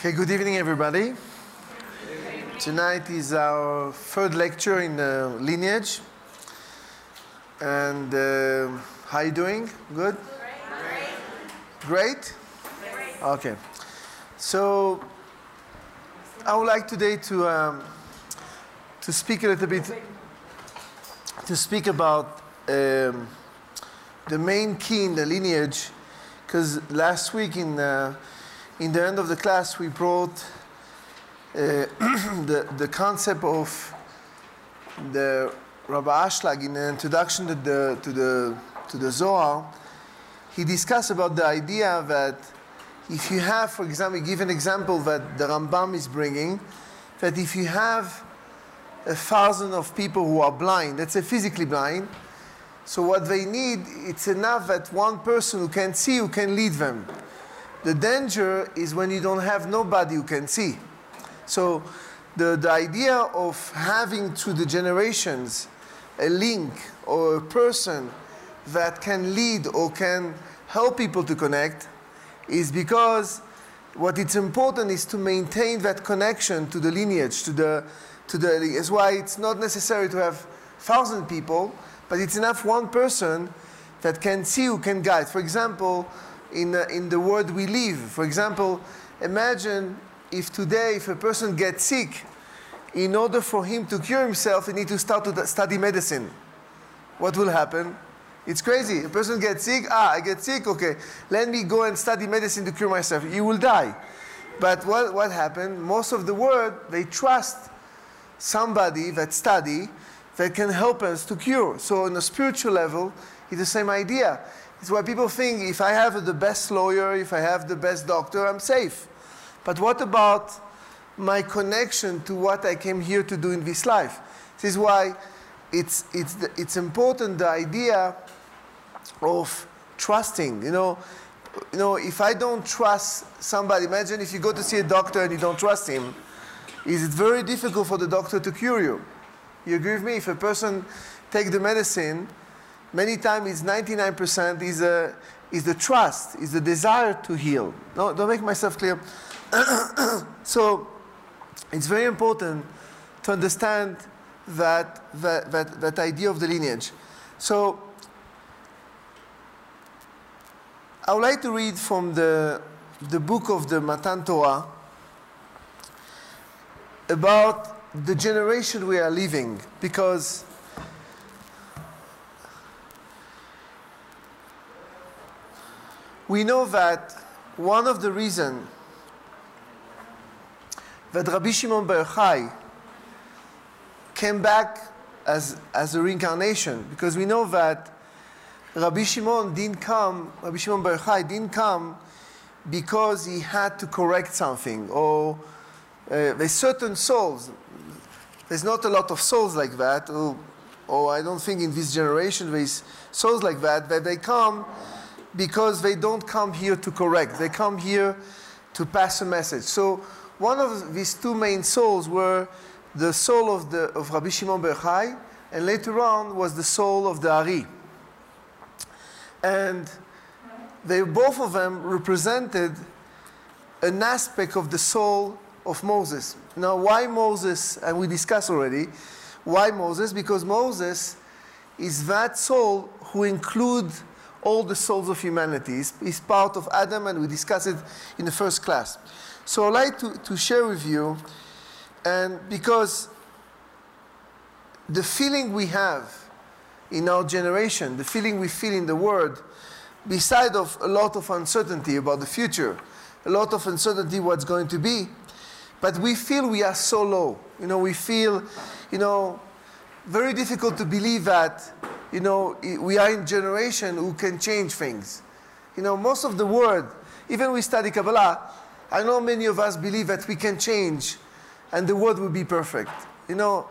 Okay, good evening, everybody. Tonight is our third lecture in uh, lineage. And uh, how you doing? Good? Great. Great? Okay. So, I would like today to, um, to speak a little bit, to speak about um, the main key in the lineage, because last week in, uh, in the end of the class we brought uh, the, the concept of the Rabbi Ashlag in the introduction to the, to the, to the Zohar, he discussed about the idea that if you have, for example, give an example that the Rambam is bringing, that if you have a thousand of people who are blind, let's say physically blind, so what they need, it's enough that one person who can see, who can lead them. The danger is when you don't have nobody who can see. So the, the idea of having through the generations a link or a person that can lead or can help people to connect is because what it's important is to maintain that connection to the lineage, to the to the is why it's not necessary to have thousand people, but it's enough one person that can see who can guide. For example, in, uh, in the world we live, for example, imagine if today, if a person gets sick, in order for him to cure himself, he needs to start to study medicine. What will happen? It's crazy. A person gets sick, ah, I get sick, okay, let me go and study medicine to cure myself. You will die. But what, what happened? Most of the world, they trust somebody that study that can help us to cure. So on a spiritual level, it's the same idea. It's why people think if I have the best lawyer, if I have the best doctor, I'm safe. But what about my connection to what I came here to do in this life? This is why it's, it's, the, it's important the idea of trusting. You know, you know, if I don't trust somebody, imagine if you go to see a doctor and you don't trust him, is it very difficult for the doctor to cure you? You agree with me? If a person take the medicine, many times it's 99% is, a, is the trust, is the desire to heal. No, don't make myself clear. so it's very important to understand that, that, that, that idea of the lineage. So I would like to read from the, the book of the Matan Torah about the generation we are living because we know that one of the reasons that Rabbi Shimon Bar Yochai came back as, as a reincarnation because we know that Rabbi Shimon didn't come, Rabbi Shimon Bar Yochai didn't come because he had to correct something or uh, there's certain souls. There's not a lot of souls like that, or, or I don't think in this generation there's souls like that, that they come because they don't come here to correct. They come here to pass a message. So one of these two main souls were the soul of, the, of Rabbi Shimon Bar Yochai, and later on was the soul of the Ari. And they both of them represented an aspect of the soul of Moses. Now, why Moses? And we discussed already. Why Moses? Because Moses is that soul who includes all the souls of humanity. He's, he's, part of Adam, and we discussed it in the first class. So I'd like to, to share with you, and because the feeling we have in our generation, the feeling we feel in the world, beside of a lot of uncertainty about the future, a lot of uncertainty what's going to be, but we feel we are so low. You know, we feel, you know, very difficult to believe that, you know, we are in generation who can change things. You know, most of the world, even we study Kabbalah, I know many of us believe that we can change and the world will be perfect. You know,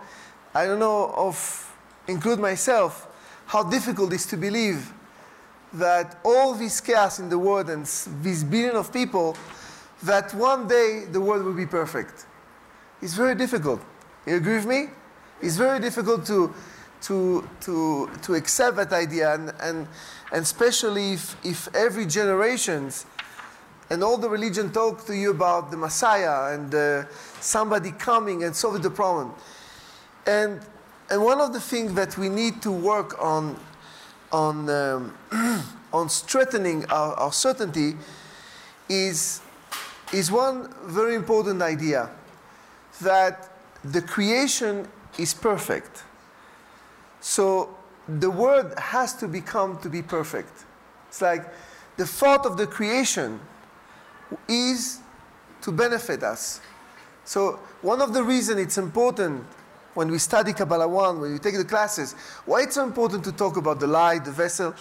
I don't know of, include myself, how difficult it is to believe that all this chaos in the world and these billion of people that one day the world will be perfect. It's very difficult. You agree with me? It's very difficult to, to, to, to accept that idea, and, and, and especially if, if every generations and all the religion talk to you about the Messiah and uh, somebody coming and solving the problem. And, and one of the things that we need to work on, on, um, on strengthening our, our certainty is, is one very important idea that the creation is perfect. So the word has to become to be perfect. It's like the thought of the creation is to benefit us. So one of the reasons it's important when we study Kabbalah 1, when we take the classes, why it's so important to talk about the light, the vessel,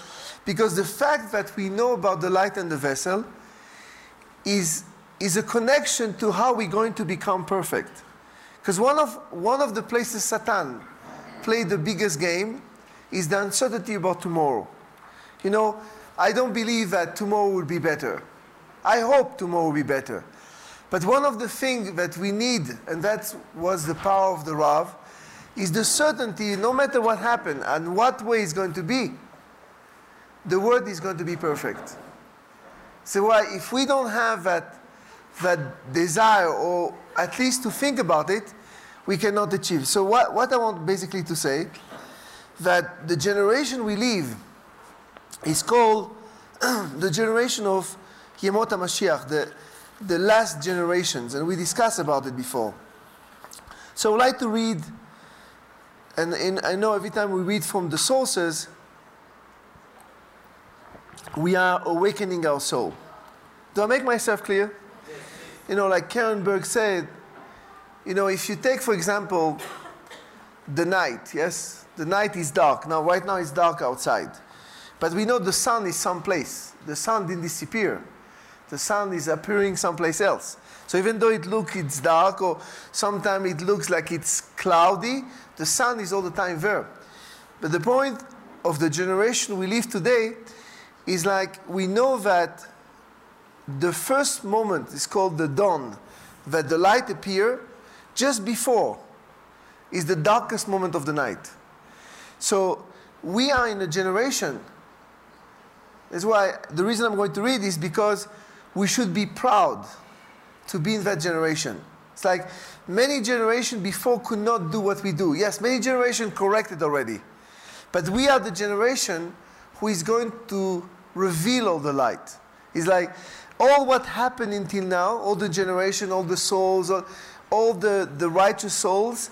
because the fact that we know about the light and the vessel is, is a connection to how we're going to become perfect. Because one of, one of the places Satan played the biggest game is the uncertainty about tomorrow. You know, I don't believe that tomorrow will be better. I hope tomorrow will be better. But one of the things that we need, and that was the power of the Rav, is the certainty, no matter what happens and what way it's going to be, the word is going to be perfect. So why, if we don't have that, that desire, or at least to think about it, we cannot achieve. So what, what I want basically to say, that the generation we live is called the generation of Yemot HaMashiach, the, the last generations, and we discussed about it before. So I would like to read, and in, I know every time we read from the sources, we are awakening our soul. Do I make myself clear? You know, like Karen Berg said, you know, if you take, for example, the night, yes? The night is dark. Now, right now it's dark outside. But we know the sun is someplace. The sun didn't disappear. The sun is appearing someplace else. So even though it looks it's dark or sometimes it looks like it's cloudy, the sun is all the time there. But the point of the generation we live today is like we know that the first moment is called the dawn, that the light appear just before is the darkest moment of the night. So we are in a generation that's why the reason I'm going to read is because we should be proud to be in that generation. It's like many generations before could not do what we do. Yes, many generations corrected already. But we are the generation who is going to reveal all the light. It's like all what happened until now, all the generation, all the souls, all, all the, the righteous souls,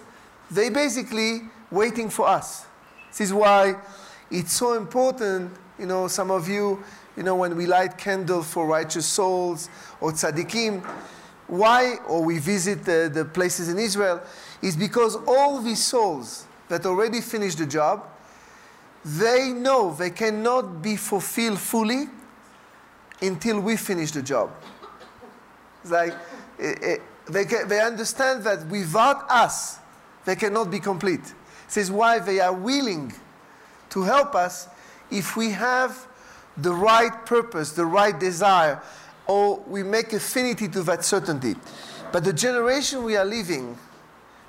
they basically waiting for us. This is why it's so important you know, some of you, you know, when we light candle for righteous souls or tzaddikim, why, or we visit the, the places in Israel, is because all these souls that already finished the job, they know they cannot be fulfilled fully until we finish the job. It's like, it, it, they, can, they understand that without us, they cannot be complete. This is why they are willing to help us if we have the right purpose, the right desire, or we make affinity to that certainty. But the generation we are living,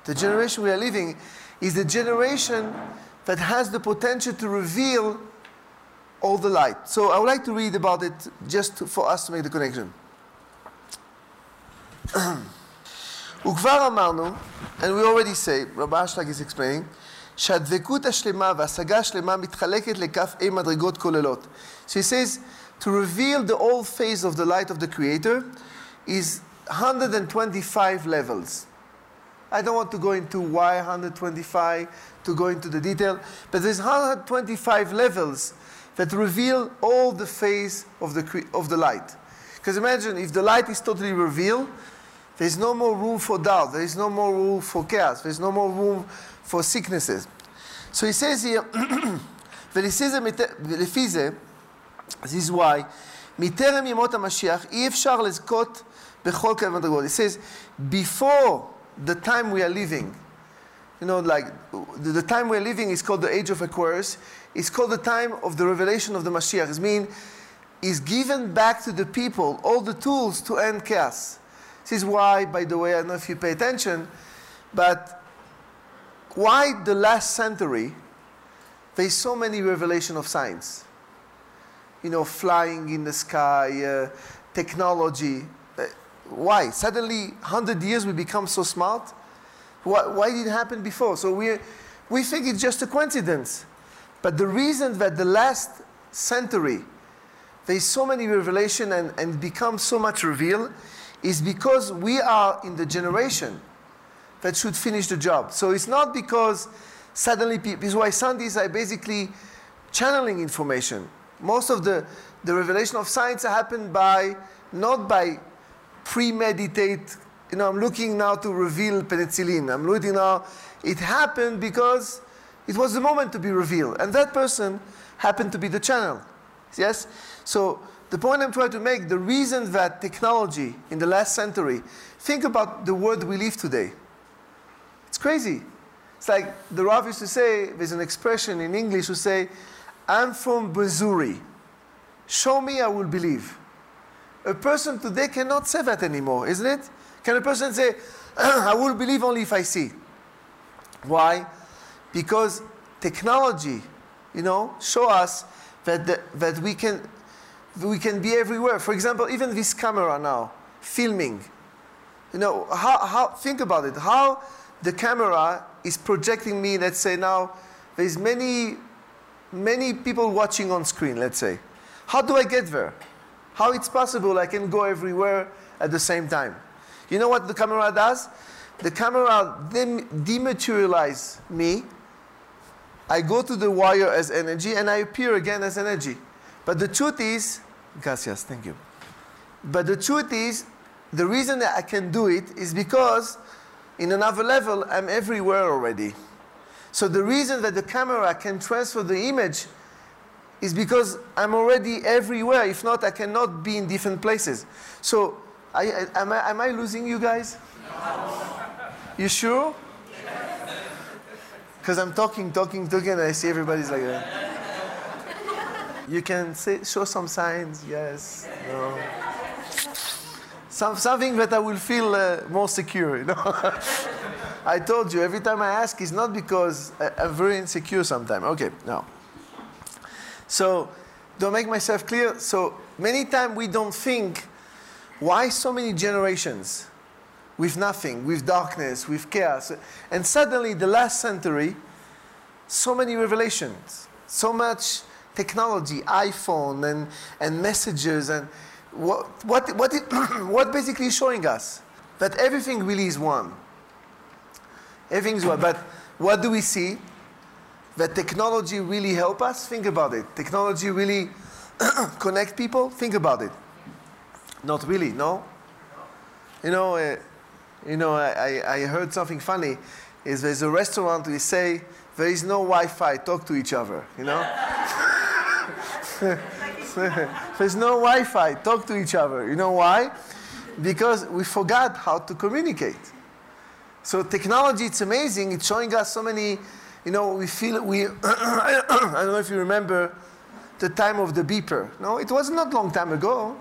the generation we are living, is the generation that has the potential to reveal all the light. So I would like to read about it just to, for us to make the connection. וכבר אמרנו, and we already say, Rabbi Ashlag is explaining, שהדבקות השלמה והשגה השלמה מתחלקת לכף A מדרגות כוללות. So he says, to reveal the whole phase of the light of the Creator is 125 levels. I don't want to go into why 125, to go into the detail, but there's 125 levels that reveal all the phase of the, of the light. Because imagine if the light is totally revealed, there's no more room for doubt, there is no more room for chaos, there's no more room for sicknesses. So he says here, ולפי זה, this is why, מטרם ימות המשיח אי אפשר לזכות בכל כאב מדרגות. He says, before the time we are living, you know, like the, the time we're living is called the age of Aquarius. It's called the time of the revelation of the Mashiach. It means is given back to the people all the tools to end chaos. This is why, by the way, I don't know if you pay attention, but why the last century there's so many revelation of science you know flying in the sky uh, technology. Uh, why? Suddenly, 100 years we become so smart? Why, why did it happen before? So we, we think it's just a coincidence. But the reason that the last century, there's so many revelation and, and become so much revealed is because we are in the generation that should finish the job. So it's not because suddenly people, is why Sundays are basically channeling information. Most of the, the revelation of science happened by, not by premeditate, you know, I'm looking now to reveal penicillin. I'm looking now, it happened because it was the moment to be revealed. And that person happened to be the channel. Yes? So the point I'm trying to make, the reason that technology in the last century, think about the world we live today. It's crazy. It's like the Rav used to say, there's an expression in English to say, I'm from Missouri. Show me, I will believe. A person today cannot say that anymore, isn't it? Can a person say, I will believe only if I see? Why? Because technology, you know, show us that, the, that we, can, we can be everywhere. For example, even this camera now, filming. You know, how, how, think about it. How the camera is projecting me, let's say now, there's many, many people watching on screen, let's say. How do I get there? How it's possible I can go everywhere at the same time? You know what the camera does? The camera dem- dematerialize me. I go to the wire as energy and I appear again as energy. But the truth is, gracias, thank you. But the truth is, the reason that I can do it is because in another level, I'm everywhere already. So the reason that the camera can transfer the image is because I'm already everywhere. If not, I cannot be in different places. So I, I, am, I, am I losing you guys? No. You sure? Because I'm talking, talking, talking, and I see everybody's like that. You can say, show some signs, yes, no. Some, something that I will feel uh, more secure, you know. I told you, every time I ask, it's not because I, I'm very insecure sometimes. Okay, now. So, don't make myself clear, so many times we don't think why so many generations with nothing, with darkness, with chaos. And suddenly, the last century, so many revelations, so much technology, iPhone and, and messages and what, what, what, it, what basically is showing us? That everything really is one. Everything is one. But what do we see? That technology really help us? Think about it. Technology really connect people? Think about it. Not really, no? You know, uh, you know, I, I heard something funny. Is there's a restaurant we say there is no Wi-Fi, talk to each other, you know? There's no Wi Fi. Talk to each other. You know why? Because we forgot how to communicate. So technology, it's amazing. It's showing us so many, you know, we feel, we, I don't know if you remember the time of the beeper. No, it was not long time ago.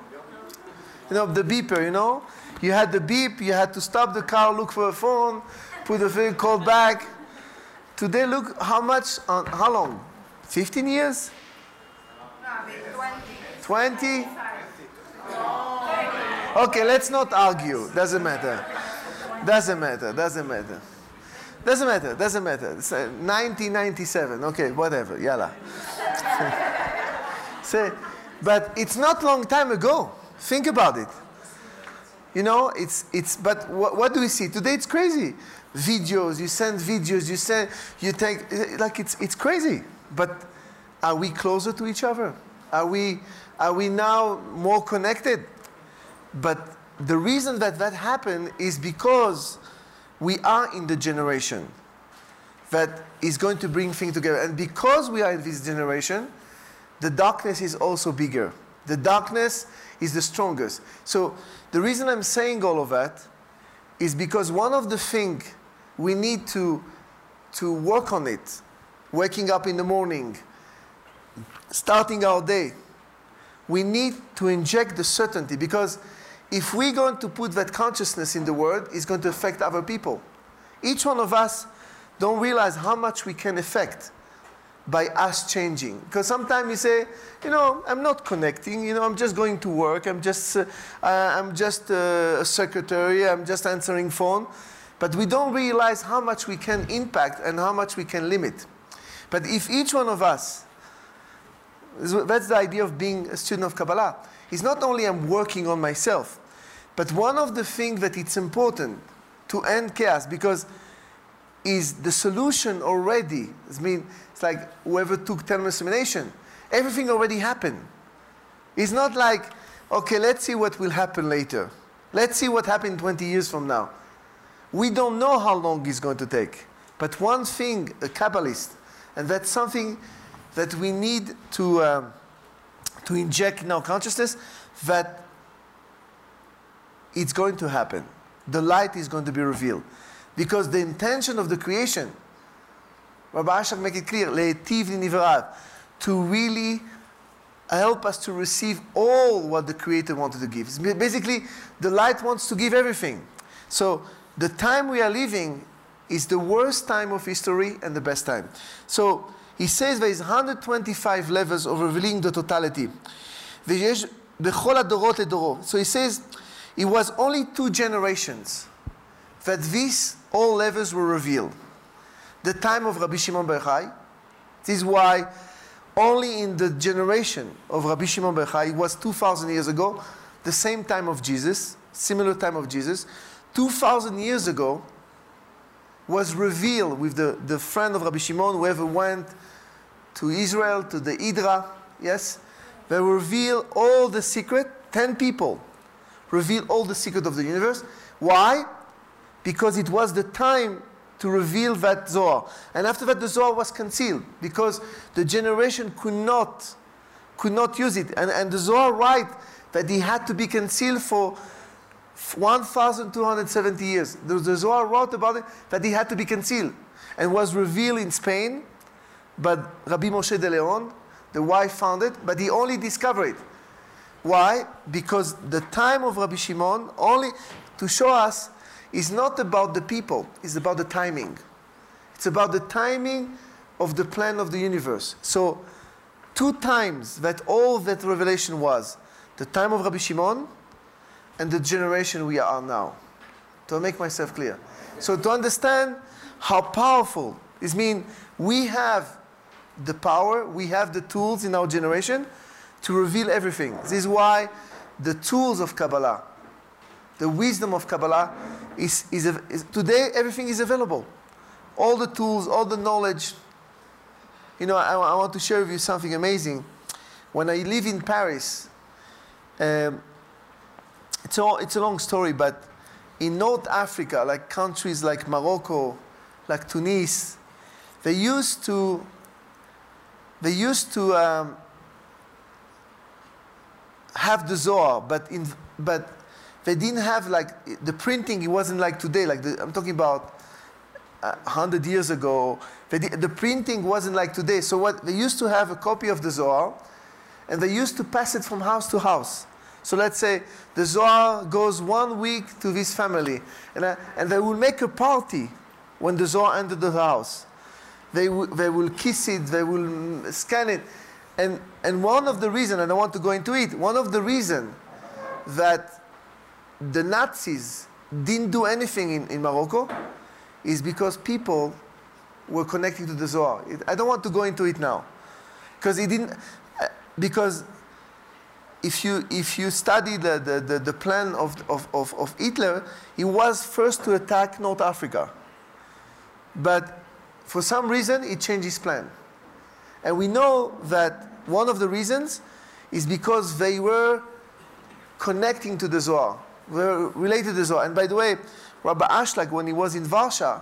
You know, the beeper, you know? You had the beep, you had to stop the car, look for a phone, put the phone, call back. Today, look how much, on, how long? 15 years? 20? Okay, let's not argue. Doesn't matter. Doesn't matter. Doesn't matter. Doesn't matter. Doesn't matter. It's 1997. Uh, okay, whatever. Yalla. Say, but it's not long time ago. Think about it. You know, it's, it's but what, what do we see? Today it's crazy. Videos, you send videos, you send, you take, like it's, it's crazy. But are we closer to each other? Are we, are we now more connected? But the reason that that happened is because we are in the generation that is going to bring things together. And because we are in this generation, the darkness is also bigger. The darkness is the strongest. So the reason I'm saying all of that is because one of the things we need to, to work on it, waking up in the morning, starting our day, we need to inject the certainty because if we're going to put that consciousness in the world, it's going to affect other people. Each one of us don't realize how much we can affect by us changing. Because sometimes you say, you know, I'm not connecting. You know, I'm just going to work. I'm just, uh, I'm just uh, a secretary. I'm just answering phone. But we don't realize how much we can impact and how much we can limit. But if each one of us, that's the idea of being a student of Kabbalah, is not only I'm working on myself, but one of the things that it's important to end chaos because is the solution already. I mean, it's like whoever took terminal examination, everything already happened. It's not like, okay, let's see what will happen later. Let's see what happened 20 years from now. We don't know how long it's going to take. But one thing, a Kabbalist, and that's something that we need to, um, to inject in our consciousness, that it's going to happen. The light is going to be revealed. Because the intention of the creation, Rabbi Ashlag make it clear, to really help us to receive all what the Creator wanted to give. Basically, the light wants to give everything. So the time we are living is the worst time of history and the best time. So he says there is 125 levels of revealing the totality. So he says it was only two generations that these all levels were revealed. The time of Rabbi Shimon Bar Yochai. This is why only in the generation of Rabbi Shimon Bar Yochai, it was 2,000 years ago, the same time of Jesus, similar time of Jesus, 2,000 years ago, was revealed with the, the friend of Rabbi Shimon, whoever went to Israel, to the Idra, yes? They reveal all the secret, 10 people reveal all the secret of the universe. Why? because it was the time to reveal that Zohar. And after that, the Zohar was concealed because the generation could not, could not use it. And, and the Zohar write that he had to be concealed for 1,270 years. The, the Zohar wrote about it that he had to be concealed and was revealed in Spain. But Rabbi Moshe de Leon, the wife found it, but he only discovered it. Why? Because the time of Rabbi Shimon only to show us is not about the people, it's about the timing. It's about the timing of the plan of the universe. So, two times that all that revelation was the time of Rabbi Shimon and the generation we are now. To make myself clear. So, to understand how powerful this means, we have the power, we have the tools in our generation to reveal everything. This is why the tools of Kabbalah, the wisdom of Kabbalah is, is, is, today everything is available. All the tools, all the knowledge. You know, I, I want to share with you something amazing. When I live in Paris, um, it's, all, it's a long story, but in North Africa, like countries like Morocco, like Tunis, they used to, they used to um, have the Zohar, but, in, but they didn't have like the printing. It wasn't like today. Like the, I'm talking about uh, hundred years ago. the printing wasn't like today. So what they used to have a copy of the Zohar, and they used to pass it from house to house. So let's say the Zohar goes one week to this family, and, uh, and they will make a party when the Zohar entered the house. They, they will kiss it, they will scan it. And, and one of the reasons, and I want to go into it, one of the reasons that the Nazis didn't do anything in, in Morocco is because people were connecting to the Zohar. It, I don't want to go into it now. Because it didn't, uh, because if you, if you study the, the, the, the plan of, of, of, of Hitler, he was first to attack North Africa. But for some reason, he changed his plan. And we know that one of the reasons is because they were connecting to the Zohar were related to the well. And by the way, Rabbi Ashlag, when he was in Varsha,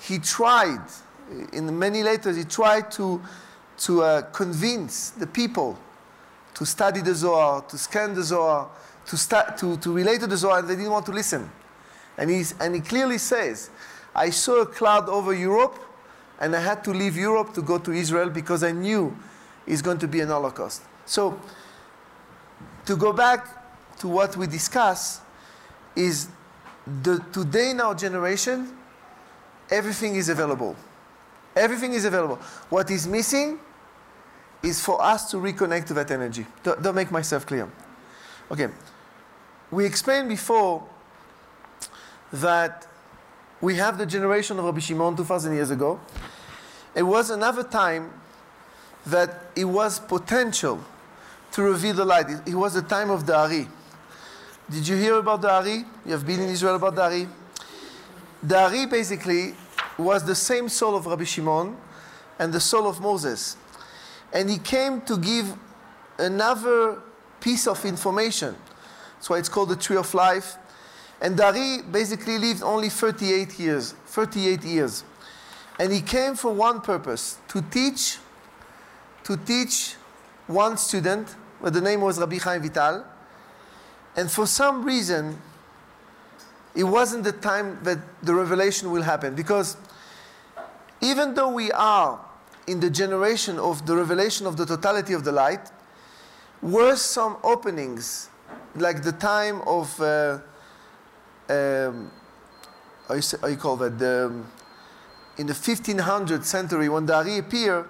he tried, in many letters, he tried to, to uh, convince the people to study the Zohar, to scan the Zohar, to, sta- to, to relate to the Zohar, and they didn't want to listen. And, he's, and he clearly says, I saw a cloud over Europe, and I had to leave Europe to go to Israel because I knew it's going to be an Holocaust. So, to go back to what we discuss is the, today in our generation, everything is available. Everything is available. What is missing is for us to reconnect to that energy. Don't, don't make myself clear. Okay. We explained before that we have the generation of Rabbi Shimon 2,000 years ago. It was another time that it was potential to reveal the light. It, it was the time of the Ari. Did you hear about the Ari? You have been in Israel about the Ari? The Ari basically was the same soul of Rabbi Shimon and the soul of Moses. And he came to give another piece of information. That's why it's called the Tree of Life. And Dari basically lived only 38 years. 38 years. And he came for one purpose to teach, to teach one student, where the name was Rabbi Chaim Vital. And for some reason, it wasn't the time that the revelation will happen. Because even though we are in the generation of the revelation of the totality of the light, were some openings, like the time of, uh, um, how, you call that, the, in the 1500th century when the Ari appeared,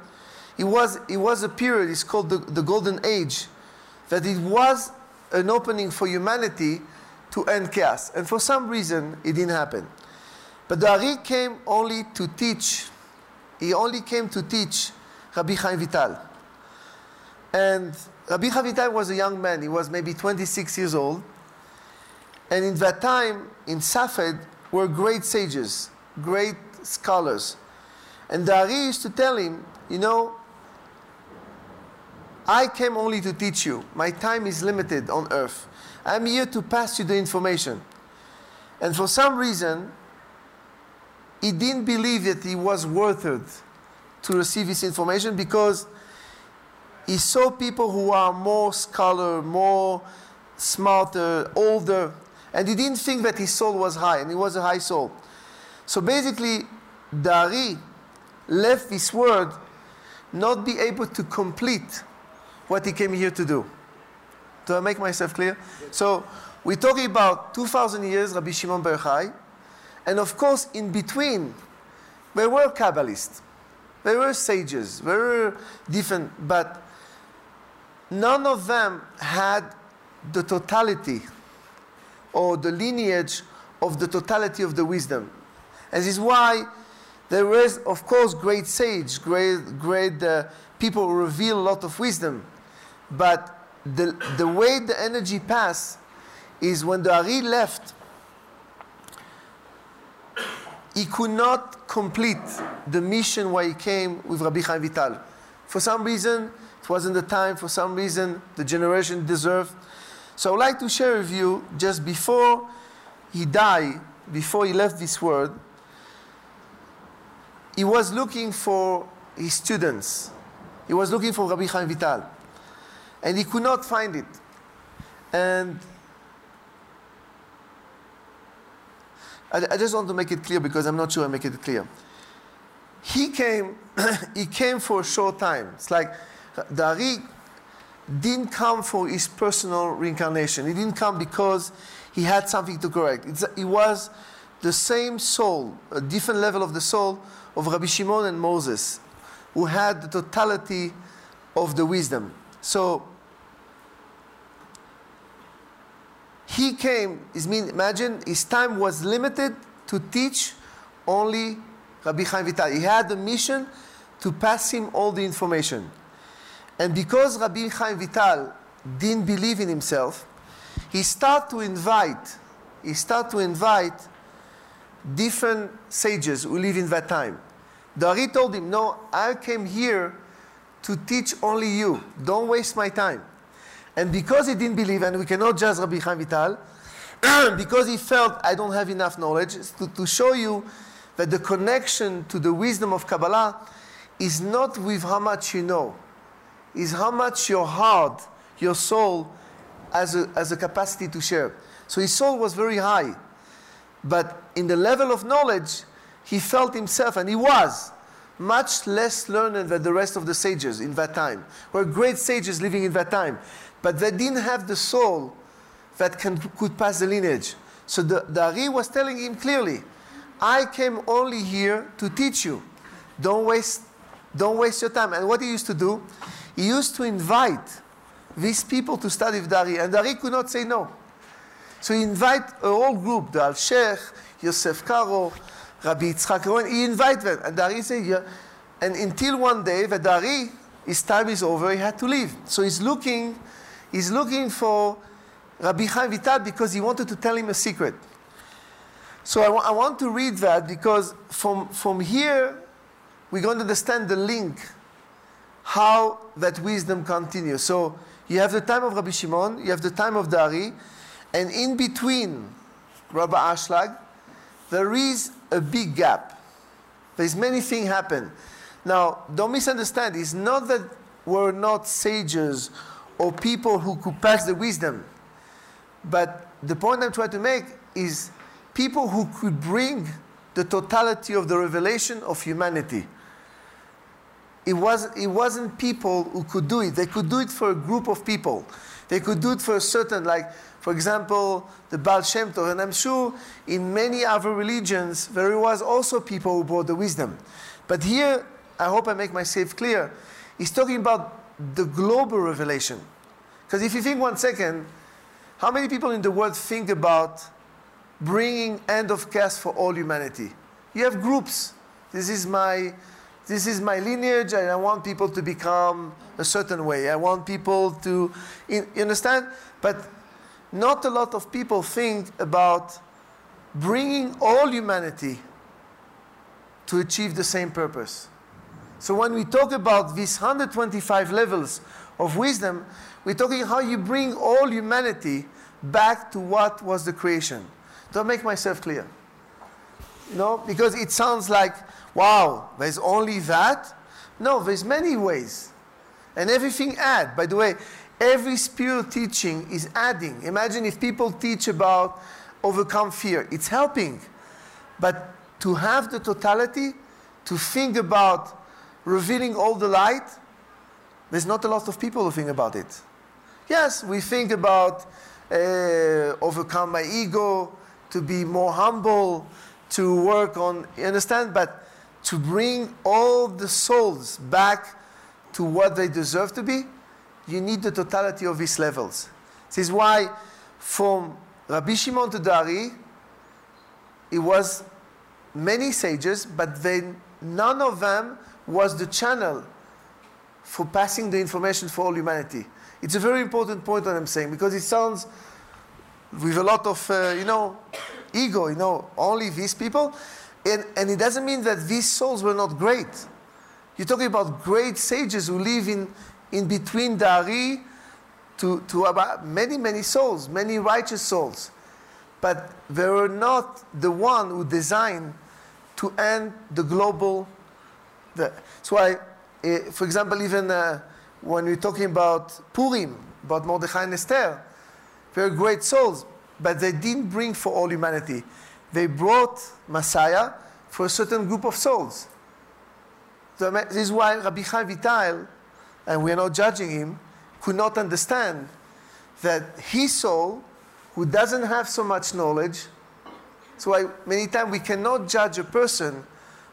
it was, it was a period, it's called the, the Golden Age, that it was an opening for humanity to end chaos. And for some reason, it didn't happen. But the Ari came only to teach, he only came to teach Rabbi Chaim Vital. And Rabbi Chaim Vital was a young man, he was maybe 26 years old. And in that time, in Safed, were great sages, great scholars. And the Ari used to tell him, you know, I came only to teach you. My time is limited on earth. I'm here to pass you the information. And for some reason, he didn't believe that he was worth it to receive this information because he saw people who are more scholar, more smarter, older, and he didn't think that his soul was high, and he was a high soul. So basically, Dari left this world not be able to complete what he came here to do. Do I make myself clear? So we're talking about 2,000 years, Rabbi Shimon Bar and of course, in between, there were Kabbalists, there were sages, there were different, but none of them had the totality or the lineage of the totality of the wisdom. And this is why there was, of course, great sage, great, great uh, people who reveal a lot of wisdom. But the, the way the energy passed is when the Ari left, he could not complete the mission why he came with Rabbi Chaim Vital. For some reason, it wasn't the time. For some reason, the generation deserved. So I would like to share with you, just before he died, before he left this world, he was looking for his students. He was looking for Rabbi Chaim Vital. And he could not find it. And I, I just want to make it clear because I'm not sure I make it clear. He came, he came for a short time. It's like the Ari didn't come for his personal reincarnation. He didn't come because he had something to correct. It's, it was the same soul, a different level of the soul of Rabbi Shimon and Moses, who had the totality of the wisdom. So he came, is mean, imagine his time was limited to teach only Rabbi Chaim Vital. He had the mission to pass him all the information. And because Rabbi Chaim Vital didn't believe in himself, he started to invite, he started to invite different sages who live in that time. Dari told him, No, I came here to teach only you. Don't waste my time. And because he didn't believe, and we cannot judge Rabbi Chaim Vital, because he felt I don't have enough knowledge, to, to show you that the connection to the wisdom of Kabbalah is not with how much you know, is how much your heart, your soul, has a, has a capacity to share. So his soul was very high. But in the level of knowledge, he felt himself, and he was, much less learned than the rest of the sages in that time. Were great sages living in that time. But they didn't have the soul that can, could pass the lineage. So the, the Ari was telling him clearly, I came only here to teach you. Don't waste, don't waste your time. And what he used to do, he used to invite these people to study with Dari, and Dari could not say no. So he invite a whole group, the Alshech, Yosef Karo, Rabbi Yitzchak he invite them. And Dari said, yeah. and until one day, the Dari, his time is over, he had to leave. So he's looking, he's looking for Rabbi Chaim Vital because he wanted to tell him a secret. So I, I want to read that because from, from here, we're going to understand the link, how that wisdom continues. So you have the time of Rabbi Shimon, you have the time of Dari, and in between Rabbi Ashlag, there is a big gap. There's many things happen. Now, don't misunderstand. It's not that we're not sages or people who could pass the wisdom. But the point I'm trying to make is people who could bring the totality of the revelation of humanity. It, was, it wasn't people who could do it. They could do it for a group of people. They could do it for a certain, like, for example, the Baal Shem Tov. And I'm sure in many other religions, there was also people who brought the wisdom. But here, I hope I make myself clear, he's talking about the global revelation. Because if you think one second, how many people in the world think about bringing end of caste for all humanity? You have groups. This is my this is my lineage and I want people to become a certain way. I want people to you understand? But not a lot of people think about bringing all humanity to achieve the same purpose. So when we talk about these 125 levels of wisdom, we're talking how you bring all humanity back to what was the creation. Don't make myself clear. You know, because it sounds like, wow, there's only that. No, there's many ways. And everything add. By the way, every spiritual teaching is adding. Imagine if people teach about overcome fear. It's helping. But to have the totality, to think about revealing all the light, there's not a lot of people who think about it. Yes, we think about uh, overcome my ego, to be more humble, to work on, you understand? But to bring all the souls back to what they deserve to be, you need the totality of these levels. This is why from Rabbi Shimon to Dari, it was many sages, but then none of them was the channel for passing the information for all humanity. It's a very important point that I'm saying because it sounds with a lot of, uh, you know, ego, you know, only these people. And, and it doesn't mean that these souls were not great. You're talking about great sages who live in, in between Dari to, to about many, many souls, many righteous souls. But they were not the one who designed to end the global. The, that's why, uh, for example, even uh, when we're talking about Purim, about Mordechai and Esther, they're great souls, but they didn't bring for all humanity. They brought Messiah for a certain group of souls. So this is why Rabbi Chaim Vital, and we are not judging him, could not understand that his soul, who doesn't have so much knowledge, so why many times we cannot judge a person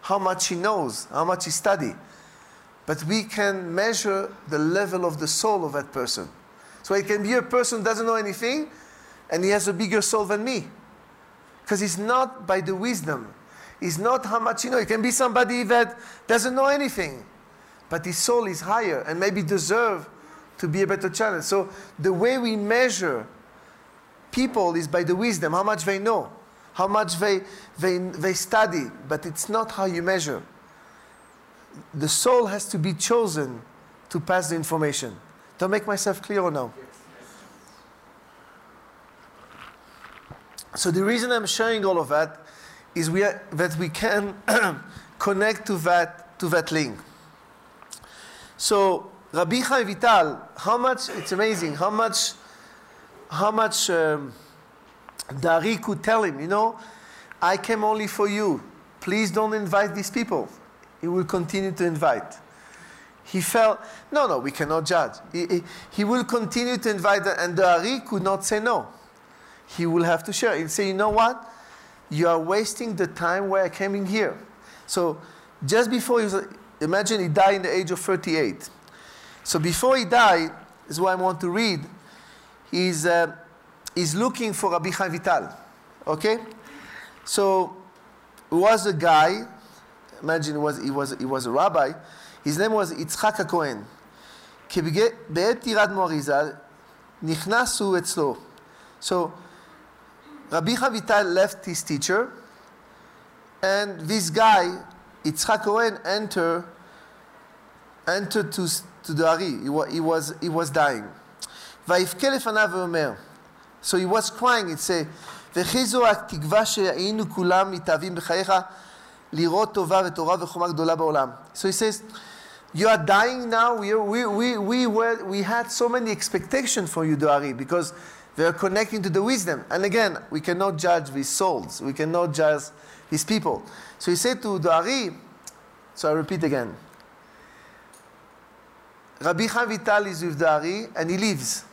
how much he knows, how much he study, but we can measure the level of the soul of that person. So it can be a person doesn't know anything, and he has a bigger soul than me. Because it's not by the wisdom. It's not how much you know. It can be somebody that doesn't know anything, but his soul is higher and maybe deserve to be a better channel. So the way we measure people is by the wisdom, how much they know, how much they, they, they study, but it's not how you measure. The soul has to be chosen to pass the information. Do I make myself clear or no? So the reason I'm sharing all of that is we are, that we can connect to that, to that link. So Rabbi Chaim Vital, how much, it's amazing, how much, how much um, Dari could tell him, you know, I came only for you. Please don't invite these people. He will continue to invite. He felt, no, no, we cannot judge. He, he, he will continue to invite, and the Ari could not say no. He will have to share. He'll say, you know what? You are wasting the time where I came in here. So just before he was, imagine he died in the age of 38. So before he died, is what I want to read, he's, uh, he's looking for Rabbi Chaim Vital. Okay? So was a guy, imagine he was, he was, he was a rabbi, his name was Yitzchak HaKohen. בעת טירת מוריזל נכנסו אצלו. So Rabbi Chavital left his teacher and this guy, Yitzchak Cohen, entered, entered to, to the Ari. He, was, he, was, he was dying. ויבכה לפניו ואומר, so he was crying, it said, וכי זו התקווה שהיינו כולם מתאהבים בחייך לראות טובה ותורה וחומה גדולה בעולם. So he says, you are dying now, we, we, we, we, were, we had so many expectations for you, the Ari, because they are connecting to the wisdom. And again, we cannot judge these souls, we cannot judge these people. So he said to the Ari, so I repeat again, Rabbi Chaim Vital is with the Ari and he leaves.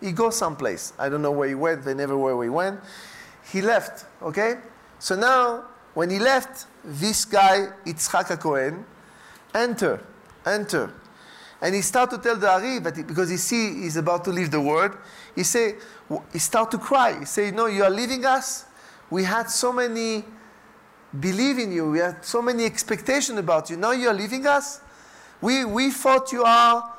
He goes someplace. I don't know where he went, they never where he went. He left, okay? So now, when he left, this guy, Yitzchak Cohen, enter enter. And he start to tell the Ari, that he, because he see he's about to leave the world, he say, he start to cry. He say, no, you are leaving us. We had so many believe in you. We had so many expectations about you. Now you are leaving us. We, we thought you are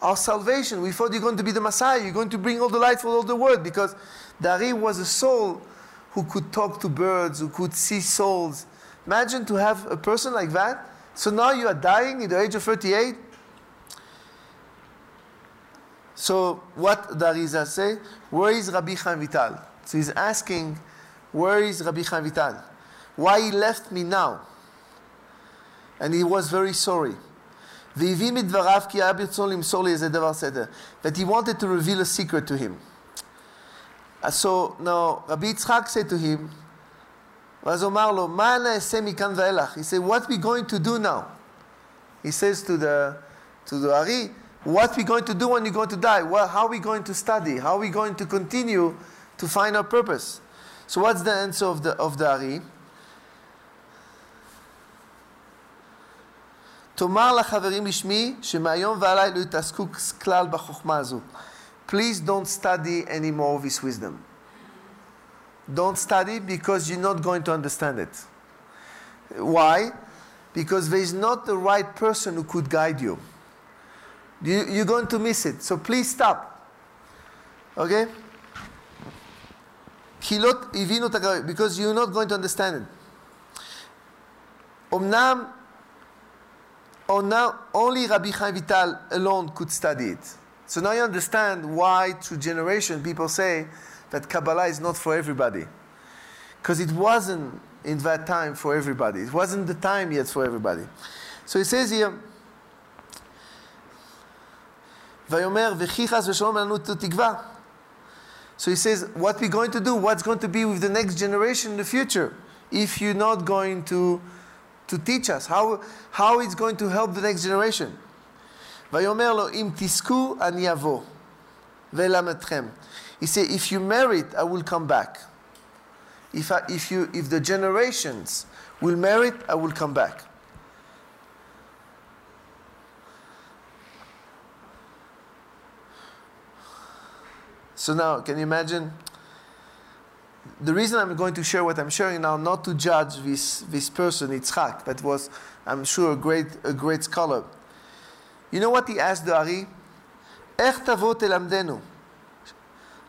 our salvation. We thought you're going to be the Messiah. You're going to bring all the light for all the world. Because the Ari was a soul who could talk to birds, who could see souls. Imagine to have a person like that so now you are dying at the age of 38. So what Dariza say? Where is Rabbi Chaim Vital? So he's asking, where is Rabbi Chaim Vital? Why he left me now? And he was very sorry. That he wanted to reveal a secret to him. Uh, so now Rabbi Yitzchak said to him, He said, what we going to do now? He says to the, to the Ari, what we going to do when you're going to die? Well, how are we going to study? How are we going to continue to find our purpose? So what's the answer of the, of the Ari? תאמר לחברים בשמי שמהיום ועליי לא יתעסקו כלל בחוכמה הזו. Please don't study any more of this wisdom. Don't study because you're not going to understand it. Why? Because there is not the right person who could guide you. you are going to miss it. So please stop. Okay? Because you're not going to understand it. Only Rabbi Chaim Vital alone could study it. So now you understand why through generation people say that Kabbalah is not for everybody. Because it wasn't in that time for everybody. It wasn't the time yet for everybody. So it says here, ויאמר וכי חס ושלום לנו תקווה. So he says, what we're going to do, what's going to be with the next generation in the future, if you're not going to, to teach us, how, how it's going to help the next generation. ויאמר לו, אם תזכו אני אבוא ואלמדכם. He said, if you merit, I will come back. If, I, if, you, if the generations will merit, I will come back. So now, can you imagine? The reason I'm going to share what I'm sharing now, not to judge this, this person, Yitzchak, that was, I'm sure, a great, a great scholar. You know what he asked the Ari? איך תבוא תלמדנו?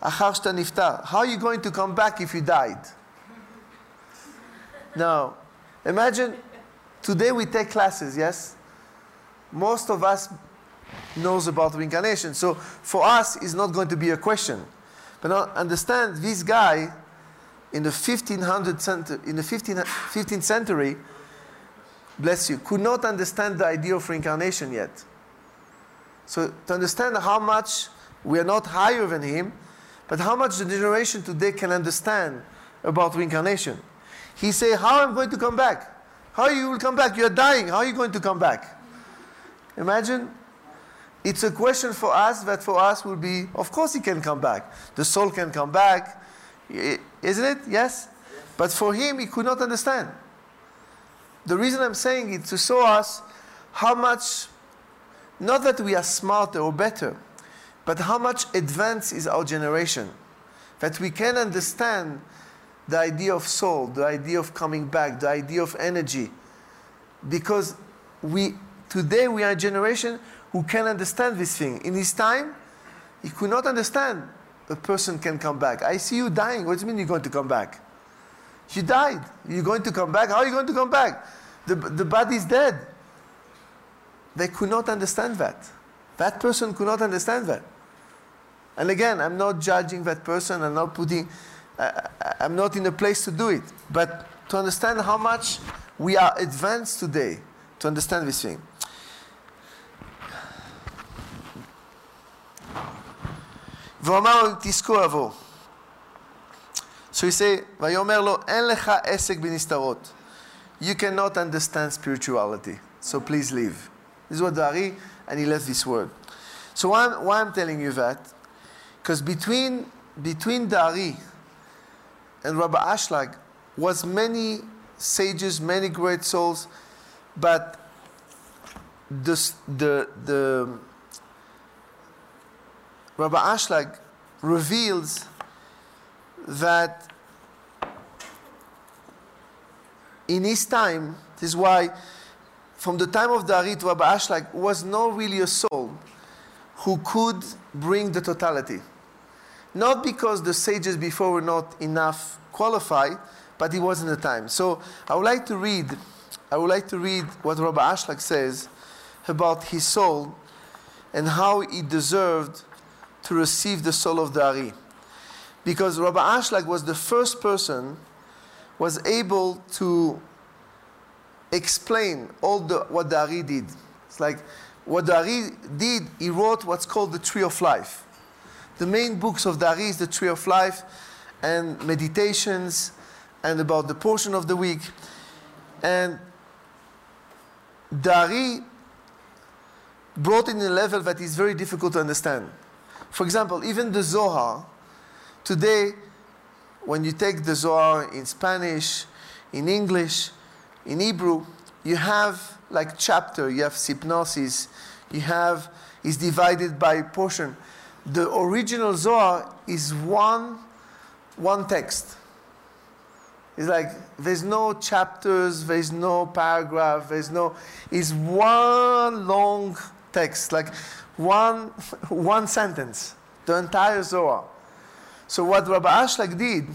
How are you going to come back if you died? Now, imagine today we take classes, yes? Most of us knows about reincarnation. So for us, it's not going to be a question. But now understand, this guy in the 1500 in the 15, 15th century, bless you, could not understand the idea of reincarnation yet. So to understand how much we are not higher than him, but how much the generation today can understand about reincarnation. He say, how I'm going to come back? How you will come back? You're dying. How are you going to come back? Imagine. It's a question for us that for us will be, of course he can come back. The soul can come back. Isn't it? Yes? But for him, he could not understand. the reason I'm saying it to show us how much, not that we are smarter or better, but how much advanced is our generation. That we can understand the idea of soul, the idea of coming back, the idea of energy. Because we, today we are a generation who can understand this thing. In his time, he could not understand a person can come back. I see you dying. What do you mean you're going to come back? You died. You're going to come back? How are you going to come back? The, the body is dead. They could not understand that. That person could not understand that. And again, I'm not judging that person. I'm not putting, uh, I'm not in a place to do it. But to understand how much we are advanced today, to understand this thing. So he say, You cannot understand spirituality, so please leave. This is what the Ari, and he left this word. So why, why I'm telling you that? Because between, between the Ari and Rabbi Ashlag was many sages, many great souls, but the, the, the Rabbi Ashlag reveals that in his time, this is why from the time of the Ari to Rabbi Ashlag was not really a soul who could bring the totality. Not because the sages before were not enough qualified, but it wasn't the time. So I would like to read, I would like to read what Rabbi Ashlag says about his soul and how he deserved to receive the soul of the Ari. Because Rabbi Ashlag was the first person was able to explain all the, what the Ari did. It's like what the Ari did, he wrote what's called the Tree of Life. The main books of the Ari is the Tree of Life and meditations and about the portion of the week. And the Ari brought in a level that is very difficult to understand. For example, even the Zohar, today, when you take the Zohar in Spanish, in English, in Hebrew, you have like chapter, you have hypnosis, you have, is divided by portion. The original Zohar is one, one text. It's like there's no chapters, there's no paragraph, there's no, it's one long text, like one, one sentence, the entire Zohar. So what Rabbi Ashlag did,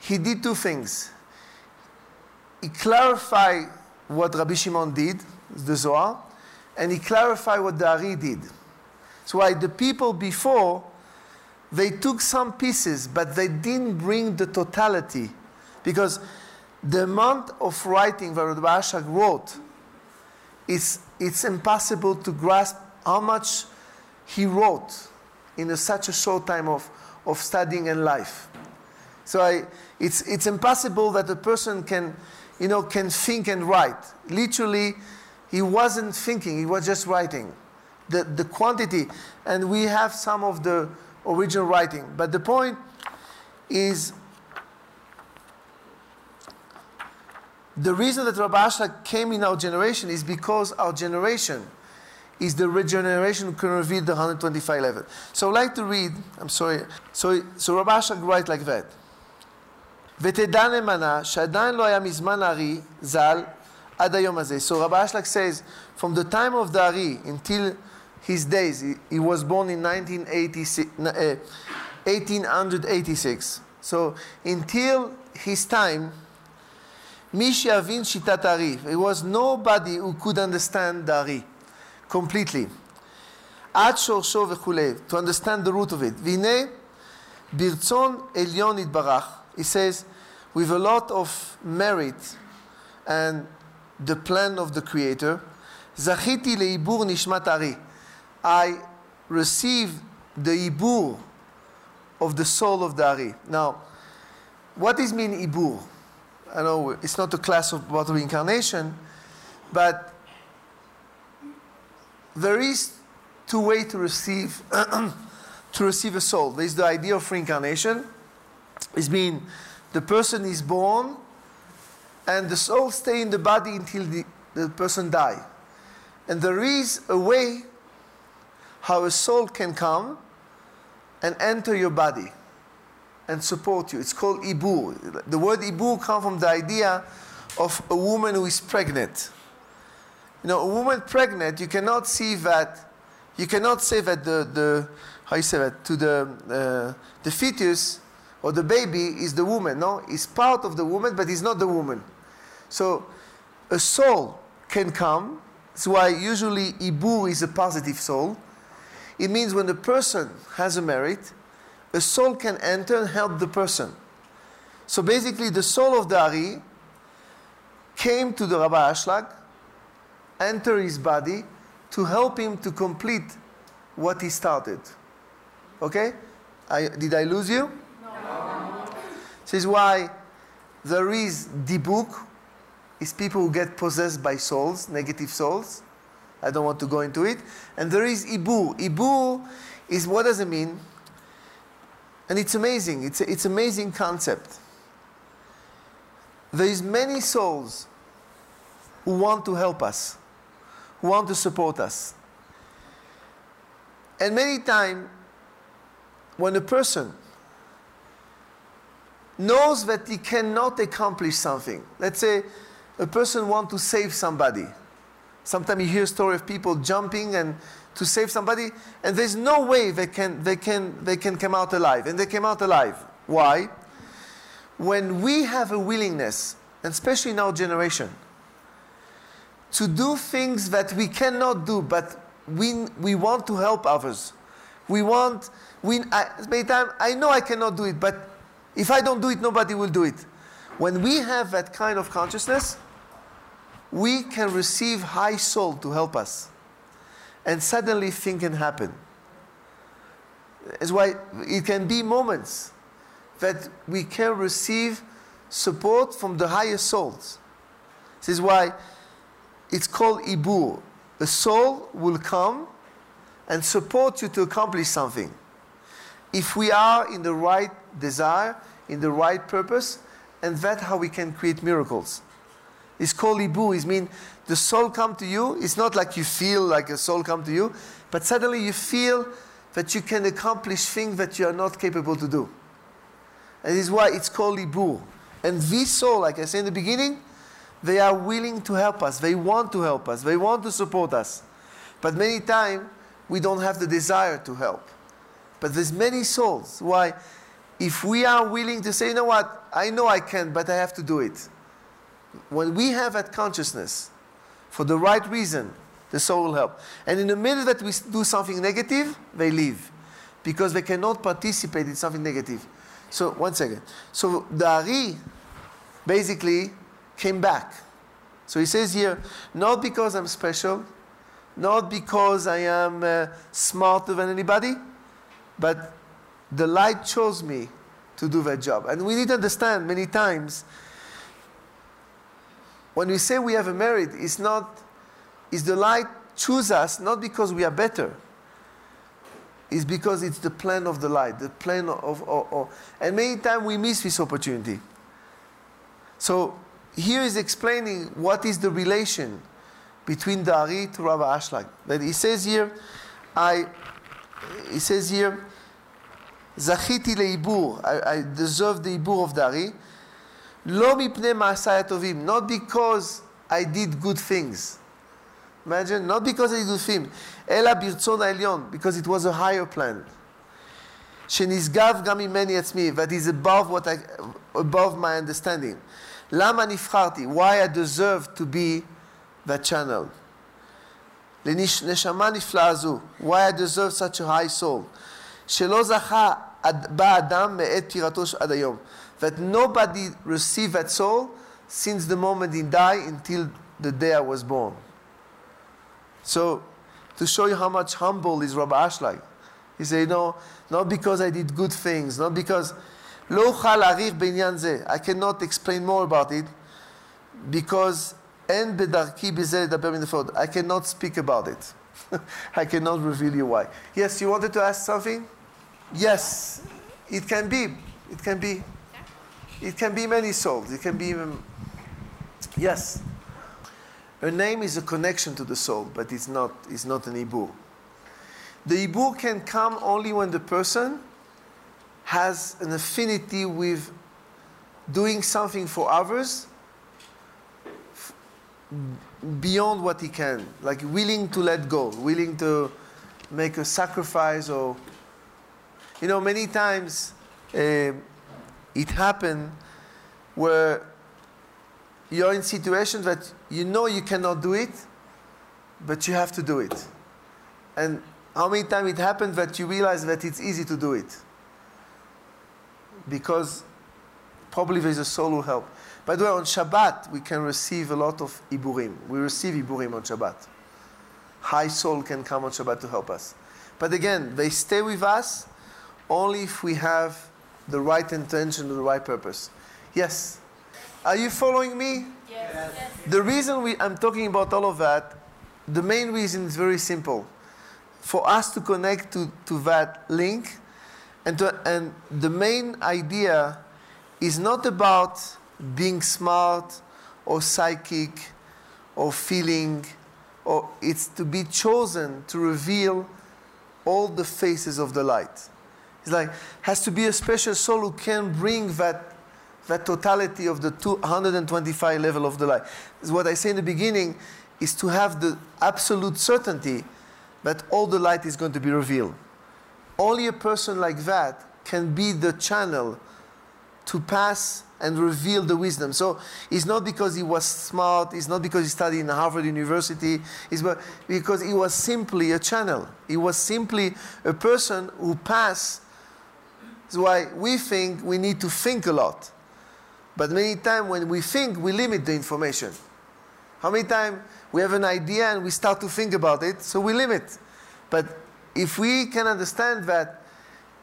he did two things. He clarified what Rabbi Shimon did, the Zohar, and he clarified what the Ari did. So why the people before, they took some pieces, but they didn't bring the totality. Because the amount of writing that Rabbi Ashlag wrote, it's, it's impossible to grasp how much he wrote in a, such a short time of, of studying and life. So I, it's, it's impossible that a person can, you know, can think and write. Literally, he wasn't thinking, he was just writing the, the quantity. And we have some of the original writing. But the point is the reason that Rabbi Ashlag came in our generation is because our generation is the regeneration who can reveal the 125 level. So I'd like to read, I'm sorry, so, so Rabbi Ashlag writes like that. ותדע נאמנה שעדיין לא היה מזמן הארי ז"ל עד היום הזה. So Rabbi Ashlag says, from the time of the Ari until his days, he, he was born in 1986, uh, 1886. So until his time, מי שיבין שיטת הארי, it was nobody who could understand the Ari completely. עד שורשו וכולי, to understand the root of it. והנה, ברצון עליון יתברך, he says, with a lot of merit and the plan of the Creator, זכיתי לעיבור נשמת ארי. I received the ibur of the soul of the Ari. Now, what does mean ibur? I know it's not a class of about reincarnation, but there is two ways to receive to receive a soul. There is the idea of reincarnation. It's mean the person is born and the soul stay in the body until the, the person die. And there is a way how a soul can come and enter your body and support you. It's called ibur. The word ibur comes from the idea of a woman who is pregnant. You know, a woman pregnant, you cannot see that, you cannot say that the, the how you say that, to the, uh, the fetus or the baby is the woman. No, it's part of the woman, but it's not the woman. So a soul can come. That's why usually ibur is a positive soul. It means when the person has a merit, a soul can enter and help the person. So basically, the soul of the Ari came to the Rabbi Ashlag, enter his body to help him to complete what he started. Okay? I, did I lose you? No. This is why there is the book, is people who get possessed by souls, negative souls. I don't want to go into it. And there is Ibur. Ibur is what does it mean? And it's amazing. It's a, it's amazing concept. There is many souls who want to help us, who want to support us. And many times, when a person knows that he cannot accomplish something, let's say a person wants to save somebody. Sometimes you hear a story of people jumping and to save somebody, and there's no way they can, they can, they can come out alive. And they came out alive. Why? When we have a willingness, and especially in our generation, to do things that we cannot do, but we, we want to help others. We want, we, I, many times, I know I cannot do it, but if I don't do it, nobody will do it. When we have that kind of consciousness, we can receive high soul to help us and suddenly things can happen. That's why it can be moments that we can receive support from the higher souls. This is why it's called Ibur. A soul will come and support you to accomplish something. If we are in the right desire, in the right purpose, and that's how we can create miracles. It's called Ibur. It means the soul come to you. It's not like you feel like a soul come to you, but suddenly you feel that you can accomplish things that you are not capable to do. And this is why it's called Ibur. And this soul, like I said in the beginning, they are willing to help us. They want to help us. They want to support us. But many times we don't have the desire to help. But there's many souls. Why? If we are willing to say, you know what, I know I can, but I have to do it when we have that consciousness for the right reason, the soul will help. And in the minute that we do something negative, they leave because they cannot participate in something negative. So, one second. So, the Ari basically came back. So, he says here, not because I'm special, not because I am uh, smarter than anybody, but the light chose me to do that job. And we need to understand many times when we say we have a merit, it's not, is the light choose us not because we are better. It's because it's the plan of the light, the plan of, of, of and many times we miss this opportunity. So here is explaining what is the relation between the Ari to Rabbi Ashlag. That he says here, I, he says here, Zachiti leibur, I, I deserve the ibur of the Ari. לא מפני מעשיי הטובים, not because I did good things. Imagine, not because I did good things, אלא ברצון העליון, because it was a higher plan. שנשגב גם ממני עצמי, that is above, what I, above my understanding. למה נבחרתי? Why I deserve to be that channel. לנשמה נפלאה זו, why I deserve such a high soul. שלא זכה בה אדם מעת פטירתו עד היום that nobody received at soul since the moment he died until the day I was born. So, to show you how much humble is Rabbi Ashlag, he said, no, not because I did good things, not because I cannot explain more about it because I cannot speak about it. I cannot reveal you why. Yes, you wanted to ask something? Yes, it can be. It can be. It can be many souls. It can be. even. Yes. A name is a connection to the soul, but it's not, it's not an ibur. The ibur can come only when the person has an affinity with doing something for others beyond what he can, like willing to let go, willing to make a sacrifice or you know many times uh, it happened where you're in situations that you know you cannot do it but you have to do it. And how many times it happened that you realize that it's easy to do it? Because probably there's a soul who help. By the way on shabbat we can receive a lot of iburim. We receive iburim on shabbat. High soul can come on Shabbat to help us. But again, they stay with us only if we have the right intention, the right purpose. Yes? Are you following me? Yes. yes. The reason we, I'm talking about all of that, the main reason is very simple. For us to connect to, to that link, and, to, and the main idea is not about being smart or psychic or feeling or it's to be chosen to reveal all the faces of the light. It's like has to be a special soul who can bring that that totality of the 225 level of the light. Is what I say in the beginning is to have the absolute certainty that all the light is going to be revealed. Only a person like that can be the channel to pass and reveal the wisdom. So it's not because he was smart, it's not because he studied in Harvard University, it's because he was simply a channel. He was simply a person who passed. That's why we think we need to think a lot. But many times when we think, we limit the information. How many times we have an idea and we start to think about it, so we limit. But if we can understand that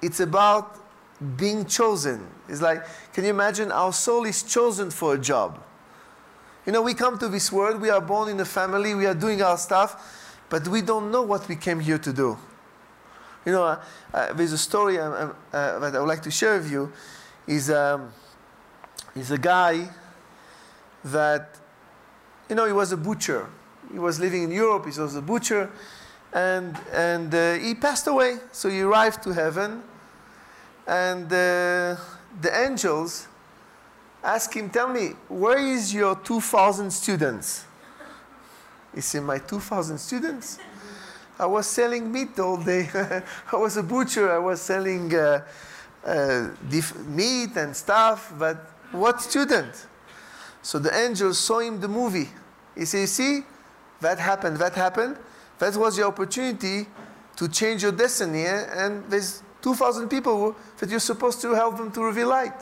it's about being chosen. It's like, can you imagine our soul is chosen for a job? You know, we come to this world, we are born in a family, we are doing our stuff, but we don't know what we came here to do. You know, uh, uh, there's a story um, um, uh, that I would like to share with you. Is um, is a guy that, you know, he was a butcher. He was living in Europe. He was a butcher, and and uh, he passed away. So he arrived to heaven, and uh, the angels ask him, Tell me, where is your 2,000 students? He said, My 2,000 students? I was selling meat all day. I was a butcher. I was selling uh, uh, meat and stuff, but what student? So the angel saw him the movie. He said, You see, that happened, that happened. That was your opportunity to change your destiny, and there's 2,000 people that you're supposed to help them to reveal light.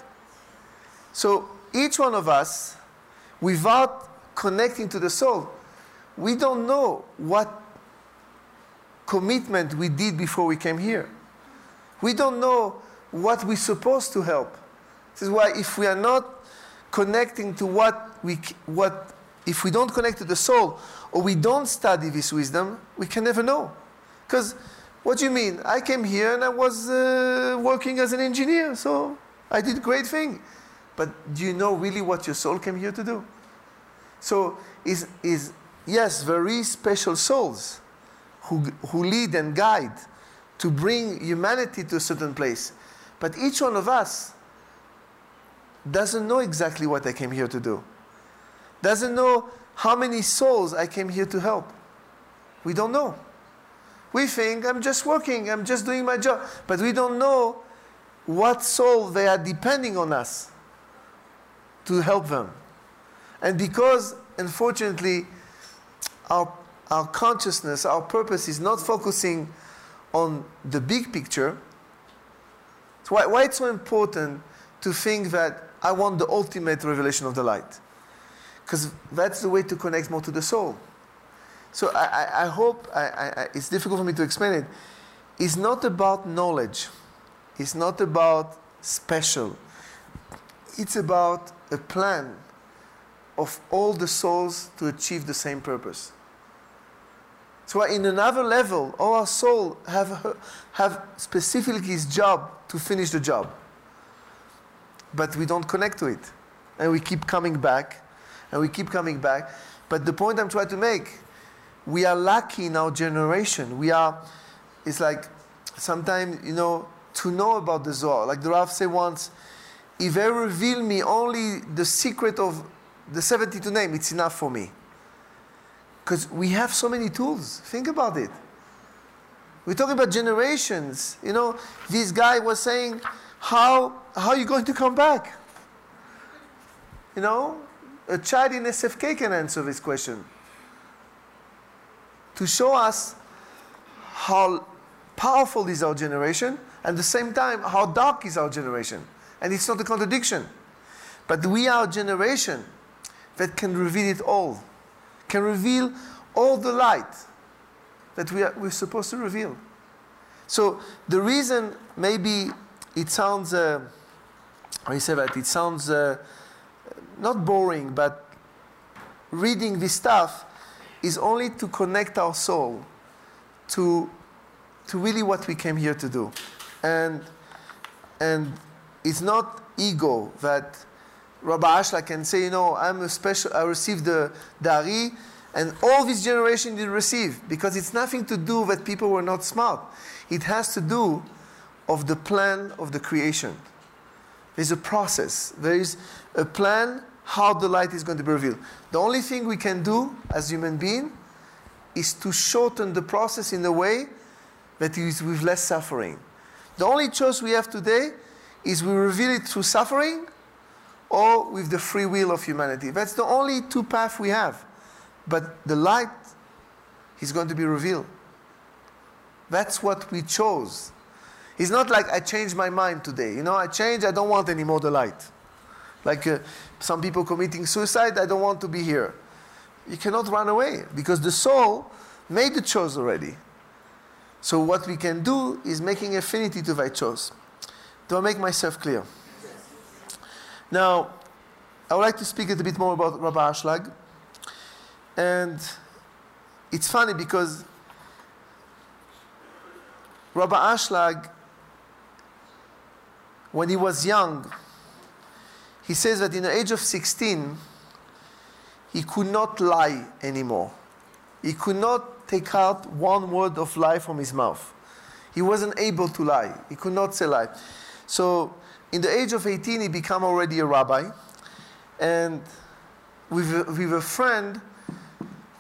So each one of us, without connecting to the soul, we don't know what commitment we did before we came here. We don't know what we're supposed to help. This is why if we are not connecting to what we what if we don't connect to the soul or we don't study this wisdom, we can never know. Because what do you mean? I came here and I was uh, working as an engineer, so I did great thing. But do you know really what your soul came here to do? So is is yes, very special souls who who lead and guide to bring humanity to a certain place. But each one of us doesn't know exactly what I came here to do. Doesn't know how many souls I came here to help. We don't know. We think, I'm just working, I'm just doing my job. But we don't know what soul they are depending on us to help them. And because, unfortunately, our, our consciousness, our purpose is not focusing on the big picture, so why, why it's so important to think that I want the ultimate revelation of the light? Because that's the way to connect more to the soul. So I, I, I hope, I, it's difficult for me to explain it. It's not about knowledge. It's not about special. It's about a plan of all the souls to achieve the same purpose. So in another level, our soul have, have specifically his job to finish the job. But we don't connect to it. And we keep coming back and we keep coming back. But the point I'm trying to make, we are lucky in our generation. We are, it's like sometimes, you know, to know about the Zohar. Like the Rav said once, if they reveal me only the secret of the 72 name, it's enough for me. Because we have so many tools. Think about it. We're talking about generations. You know, this guy was saying, how, how are you going to come back? You know, a child in SFK can answer this question. To show us how powerful is our generation, and at the same time, how dark is our generation. And it's not a contradiction. But we are a generation that can reveal it all, can reveal all the light that we are, we're supposed to reveal. So the reason maybe it sounds, uh, how you say that, it sounds uh, not boring, but reading this stuff is only to connect our soul to, to really what we came here to do. And, and it's not ego that Rabbi Ashlag can say, you know, I'm a special, I received the Dari, and all this generation did receive, because it's nothing to do that people were not smart. It has to do of the plan of the creation. There's a process. There is a plan how the light is going to be revealed. The only thing we can do as human being is to shorten the process in a way that is with less suffering. The only choice we have today is we reveal it through suffering or with the free will of humanity. That's the only two paths we have. But the light is going to be revealed. That's what we chose. It's not like I changed my mind today. You know, I changed, I don't want any more the light. Like uh, some people committing suicide, I don't want to be here. You cannot run away because the soul made the choice already. So what we can do is making affinity to that choice. Do I make myself clear? Now, I would like to speak a little bit more about Rabbi Ashlag. And it's funny because Rabbi Ashlag, when he was young, he says that in the age of 16, he could not lie anymore. He could not take out one word of lie from his mouth. He wasn't able to lie. He could not say lie. So, in the age of 18, he became already a rabbi. And with with a friend,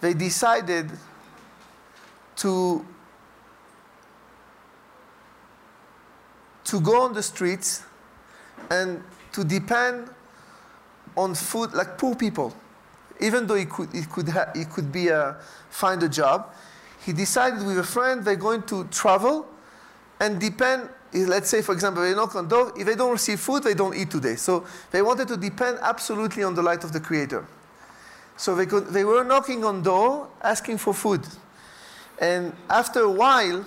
they decided to, to go on the streets and to depend on food like poor people. Even though he could, he could, ha- he could be a, find a job, he decided with a friend they're going to travel and depend. Let's say, for example, they knock on door. If they don't receive food, they don't eat today. So they wanted to depend absolutely on the light of the Creator. So they, could, they were knocking on door, asking for food. And after a while,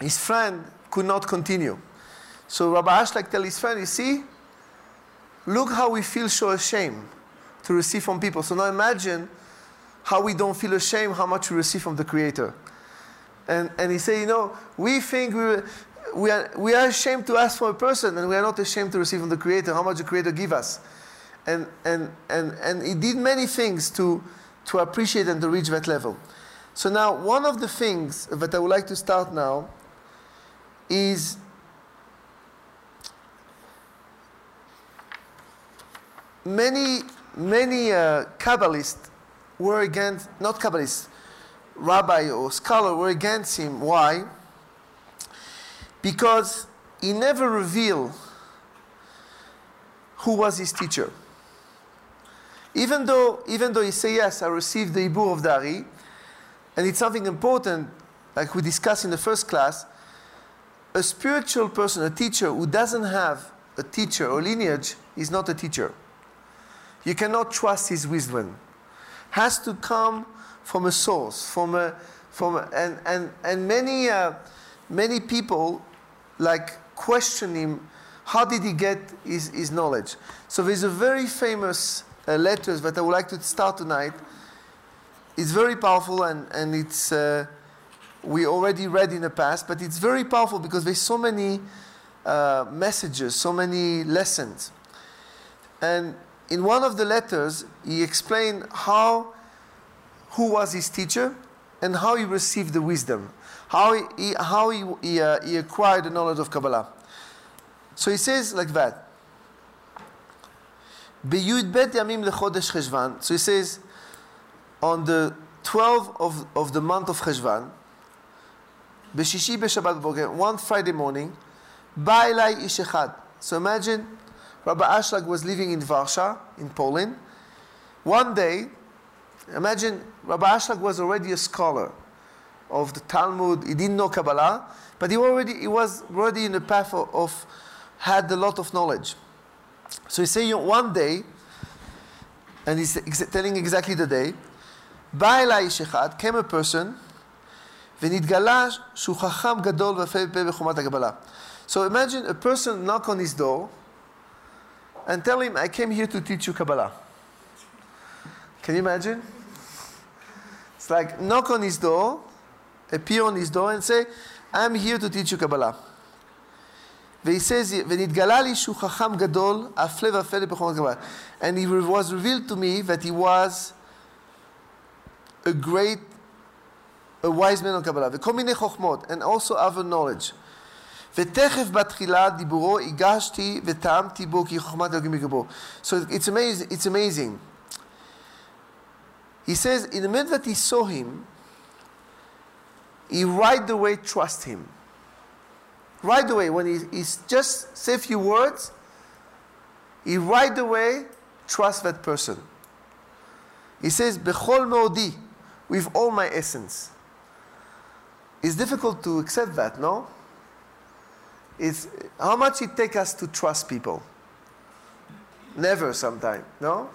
his friend could not continue. So Rabbi Ashlag tell his friend, you see, Look how we feel so ashamed to receive from people. So now imagine how we don't feel ashamed how much we receive from the Creator. And, and he said, you know, we think we, we, are, we are ashamed to ask for a person and we are not ashamed to receive from the Creator, how much the Creator give us. And, and, and, and he did many things to, to appreciate and to reach that level. So now, one of the things that I would like to start now is many, many uh, Kabbalists were against, not Kabbalists, rabbi or scholar were against him. Why? Because he never revealed who was his teacher. Even though, even though he say yes, I received the Ibur of the Ari, and it's something important, like we discussed in the first class, a spiritual person, a teacher who doesn't have a teacher or lineage is not a teacher. You cannot trust his wisdom. Has to come from a source, from a, from a, and, and, and many, uh, many people like question him, how did he get his, his knowledge? So there's a very famous uh, letter that I would like to start tonight. It's very powerful and, and it's, uh, we already read in the past, but it's very powerful because there's so many uh, messages, so many lessons. And in one of the letters, he explained how, who was his teacher and how he received the wisdom, how he, how he, he, uh, he acquired the knowledge of Kabbalah. So he says like that. Bet yamim lechodesh cheshvan. So he says, on the 12th of, of the month of Cheshvan, one Friday morning, ba'ilai ishechad. So imagine Rabbi Ashlag was living in Warsaw, in Poland. One day, imagine Rabbi Ashlag was already a scholar of the Talmud. He didn't know Kabbalah, but he already he was already in the path of, of had a lot of knowledge. So he's saying one day, and he's ex- telling exactly the day, בא אליי איש אחד, came a person, ונתגלה שהוא חכם גדול ויפה פה בחומת הקבלה. So imagine a person knock on his door and tell him, I came here to teach you Kabbalah. Can you imagine? It's like knock on his door, appear on his door and say, I'm here to teach you Kabbalah. והיא says, ונתגלה לי שהוא חכם גדול, הפלא ופלא בחומת הקבלה. And it was revealed to me that he was a great, a wise man on Kabbalah. וכל מיני חוכמות, and also other knowledge. ותכף בתחילה דיבורו הגשתי וטעמתי בו כי חוכמת אלוקים בגבו. So it's amazing, it's amazing. He says, in the minute that he saw him, he right away trust him. Right away, when he, just say a few words, he right away trust that person. He says, Bechol meodi, with all my essence. It's difficult to accept that, no? It's how much it take us to trust people. Never sometime, no?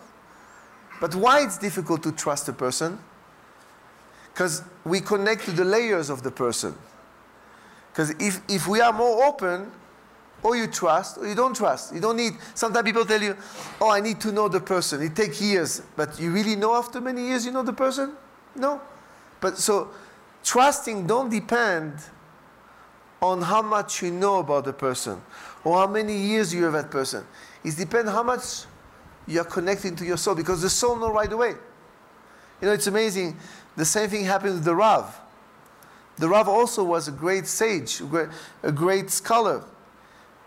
But why it's difficult to trust a person? Because we connect to the layers of the person. Because if, if we are more open, or you trust or you don't trust. You don't need, sometimes people tell you, oh, I need to know the person. It takes years. But you really know after many years you know the person? No. But so trusting don't depend on how much you know about the person or how many years you have that person. It depends how much you're connecting to your soul because the soul know right away. You know, it's amazing. The same thing happened with the Rav. The Rav also was a great sage, a great scholar,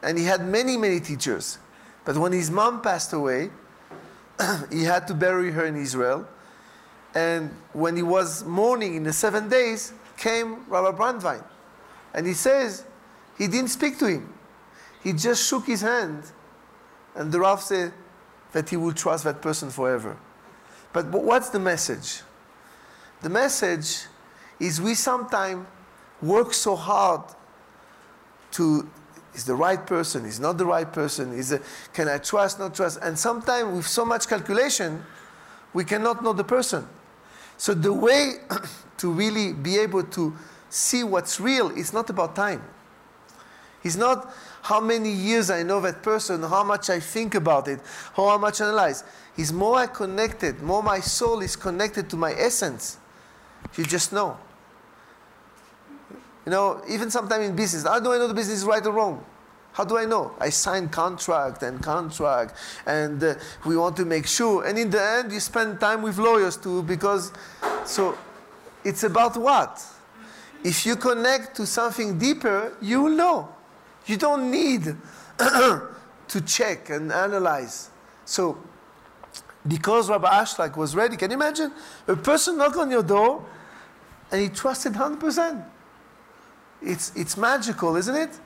and he had many, many teachers. But when his mom passed away, he had to bury her in Israel. And when he was mourning in the seven days, came Rabbi Brandwein. And he says he didn't speak to him. He just shook his hand. And the Rav said that he would trust that person forever. But, but what's the message? The message is we sometimes work so hard to is the right person, is not the right person, is a, can I trust, not trust? And sometimes with so much calculation, we cannot know the person. So the way to really be able to see what's real is not about time. It's not how many years I know that person, how much I think about it, how much I analyze. It's more I connected, more my soul is connected to my essence. You just know. You know, even sometimes in business, how do I know the business is right or wrong? How do I know? I sign contract and contract, and uh, we want to make sure. And in the end, you spend time with lawyers too, because so it's about what? If you connect to something deeper, you will know. You don't need to check and analyze. So, because Rabbi Ashlag was ready, can you imagine? A person knock on your door and he trusted 100%. It's, it's magical, isn't it?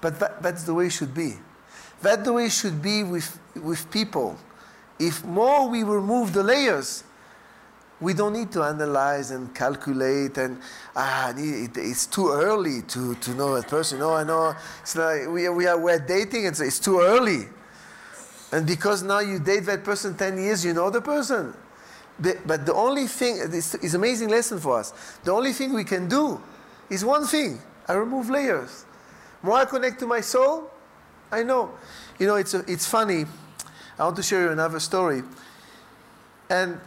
But that, that's the way it should be. That's the way it should be with, with people. If more we remove the layers, we don't need to analyze and calculate and ah, it's too early to, to know that person. No, I know. It's like we, we are we're dating, it's, it's too early. And because now you date that person 10 years, you know the person. But, but the only thing, this is amazing lesson for us. The only thing we can do is one thing. I remove layers. More I connect to my soul, I know. You know, it's, a, it's funny. I want to share you another story. And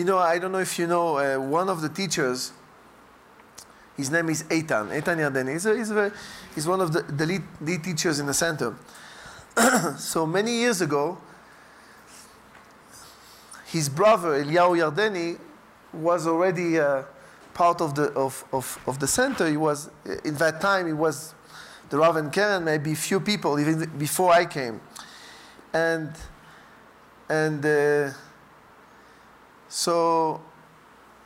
you know, I don't know if you know, uh, one of the teachers, His name is Eitan, Eitan Yardeni. He's, a, he's, a, he's one of the, the lead, lead teachers in the center. so many years ago, his brother Eliyahu Yardeni was already uh, part of the, of, of, of the center. He was, in that time, he was the Rav and Keren, maybe few people, even before I came. And, and uh, so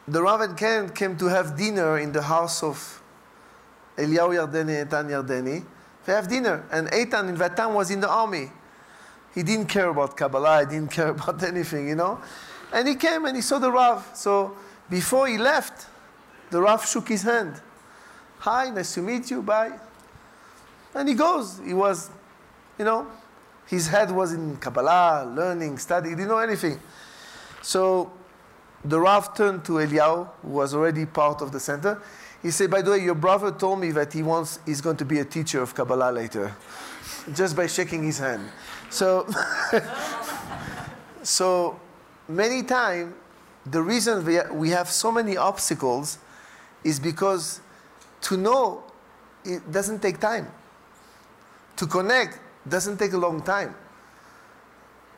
the Rav and Keren came to have dinner in the house of Eliyahu Yardeni, and Eitan Yardeni. They have dinner. And Eitan in that time was in the army. He didn't care about Kabbalah, he didn't care about anything, you know. And he came and he saw the Rav. So before he left, the Rav shook his hand. Hi, nice to meet you, bye. And he goes. He was, you know, his head was in Kabbalah, learning, study, he didn't know anything. So the Rav turned to Eliyahu, who was already part of the center. He said, by the way, your brother told me that he wants, he's going to be a teacher of Kabbalah later, just by shaking his hand. So, so many times, the reason we have so many obstacles is because to know it doesn't take time. To connect doesn't take a long time.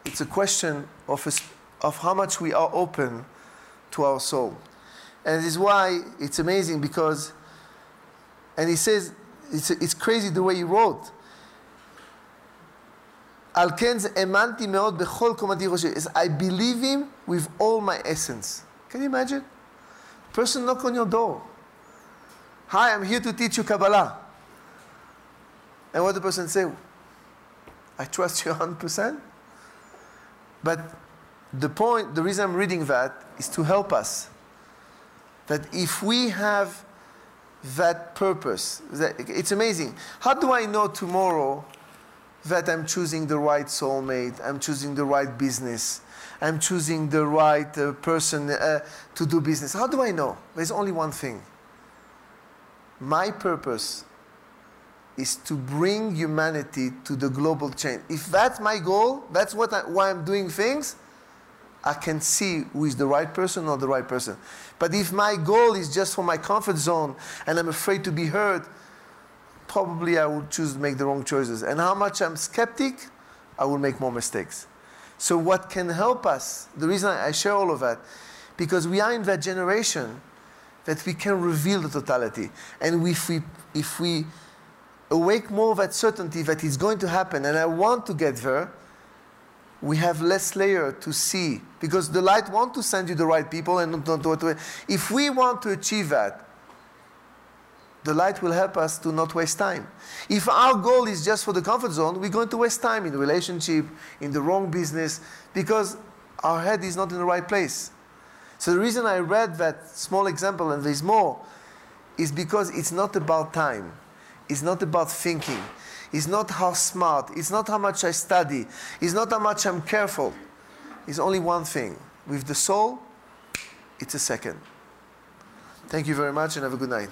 It's a question of, a, of how much we are open to our soul. And this is why it's amazing because, and he says, it's, it's crazy the way he wrote. I believe him with all my essence. Can you imagine? Person knock on your door. Hi, I'm here to teach you Kabbalah. And what the person say? I trust you 100%. But the point, the reason I'm reading that is to help us that if we have that purpose, that it's amazing. How do I know tomorrow that I'm choosing the right soulmate, I'm choosing the right business, I'm choosing the right uh, person uh, to do business? How do I know? There's only one thing. My purpose is to bring humanity to the global change. If that's my goal, that's what I, why I'm doing things, I can see who is the right person or the right person. But if my goal is just for my comfort zone and I'm afraid to be hurt, probably I will choose to make the wrong choices. And how much I'm skeptic, I will make more mistakes. So, what can help us? The reason I share all of that, because we are in that generation that we can reveal the totality. And if we, if we awake more of that certainty that it's going to happen, and I want to get there, we have less layer to see because the light want to send you the right people and don't do it. If we want to achieve that, the light will help us to not waste time. If our goal is just for the comfort zone, we're going to waste time in the relationship, in the wrong business, because our head is not in the right place. So the reason I read that small example, and there's more, is because it's not about time. It's not about thinking. It's not how smart. It's not how much I study. It's not how much I'm careful. It's only one thing. With the soul, it's a second. Thank you very much and have a good night.